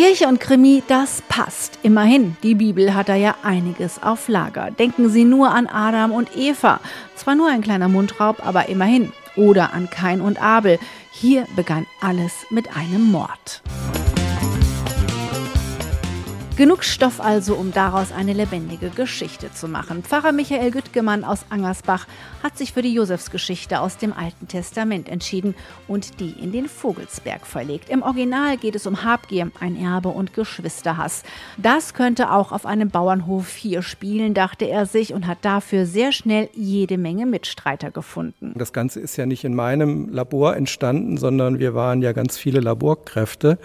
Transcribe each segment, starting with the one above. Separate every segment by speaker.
Speaker 1: Kirche und Krimi, das passt. Immerhin, die Bibel hat da ja einiges auf Lager. Denken Sie nur an Adam und Eva. Zwar nur ein kleiner Mundraub, aber immerhin. Oder an Kain und Abel. Hier begann alles mit einem Mord. Genug Stoff also, um daraus eine lebendige Geschichte zu machen. Pfarrer Michael Güttgemann aus Angersbach hat sich für die Josefsgeschichte aus dem Alten Testament entschieden und die in den Vogelsberg verlegt. Im Original geht es um Habgier, ein Erbe und Geschwisterhass. Das könnte auch auf einem Bauernhof hier spielen, dachte er sich und hat dafür sehr schnell jede Menge Mitstreiter gefunden.
Speaker 2: Das Ganze ist ja nicht in meinem Labor entstanden, sondern wir waren ja ganz viele Laborkräfte.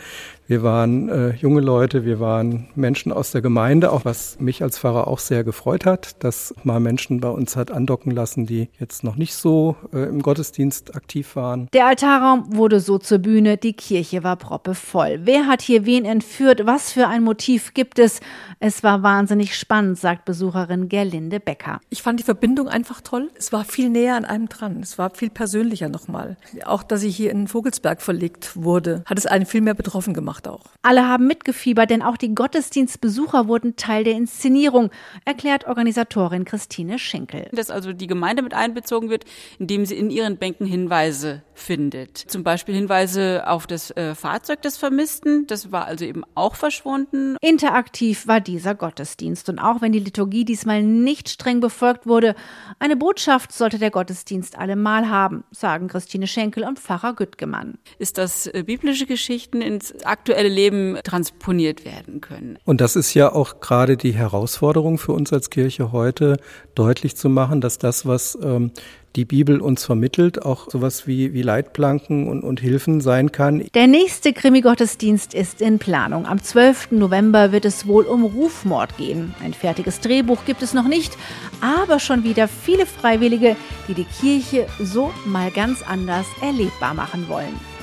Speaker 2: Wir waren äh, junge Leute, wir waren Menschen aus der Gemeinde, auch was mich als Pfarrer auch sehr gefreut hat, dass mal Menschen bei uns hat andocken lassen, die jetzt noch nicht so äh, im Gottesdienst aktiv waren.
Speaker 1: Der Altarraum wurde so zur Bühne, die Kirche war proppevoll. Wer hat hier wen entführt? Was für ein Motiv gibt es? Es war wahnsinnig spannend, sagt Besucherin Gerlinde Becker.
Speaker 3: Ich fand die Verbindung einfach toll. Es war viel näher an einem dran. Es war viel persönlicher nochmal. Auch, dass ich hier in Vogelsberg verlegt wurde, hat es einen viel mehr betroffen gemacht gemacht auch.
Speaker 1: Alle haben mitgefiebert, denn auch die Gottesdienstbesucher wurden Teil der Inszenierung, erklärt Organisatorin Christine Schenkel.
Speaker 4: Dass also die Gemeinde mit einbezogen wird, indem sie in ihren Bänken Hinweise findet. Zum Beispiel Hinweise auf das äh, Fahrzeug des Vermissten, das war also eben auch verschwunden.
Speaker 1: Interaktiv war dieser Gottesdienst und auch wenn die Liturgie diesmal nicht streng befolgt wurde, eine Botschaft sollte der Gottesdienst allemal haben, sagen Christine Schenkel und Pfarrer Güttgemann.
Speaker 4: Ist das äh, biblische Geschichten ins aktuelle Leben transponiert werden können.
Speaker 2: Und das ist ja auch gerade die Herausforderung für uns als Kirche heute, deutlich zu machen, dass das, was ähm, die Bibel uns vermittelt, auch sowas wie, wie Leitplanken und, und Hilfen sein kann.
Speaker 1: Der nächste Krimi-Gottesdienst ist in Planung. Am 12. November wird es wohl um Rufmord gehen. Ein fertiges Drehbuch gibt es noch nicht, aber schon wieder viele Freiwillige, die die Kirche so mal ganz anders erlebbar machen wollen.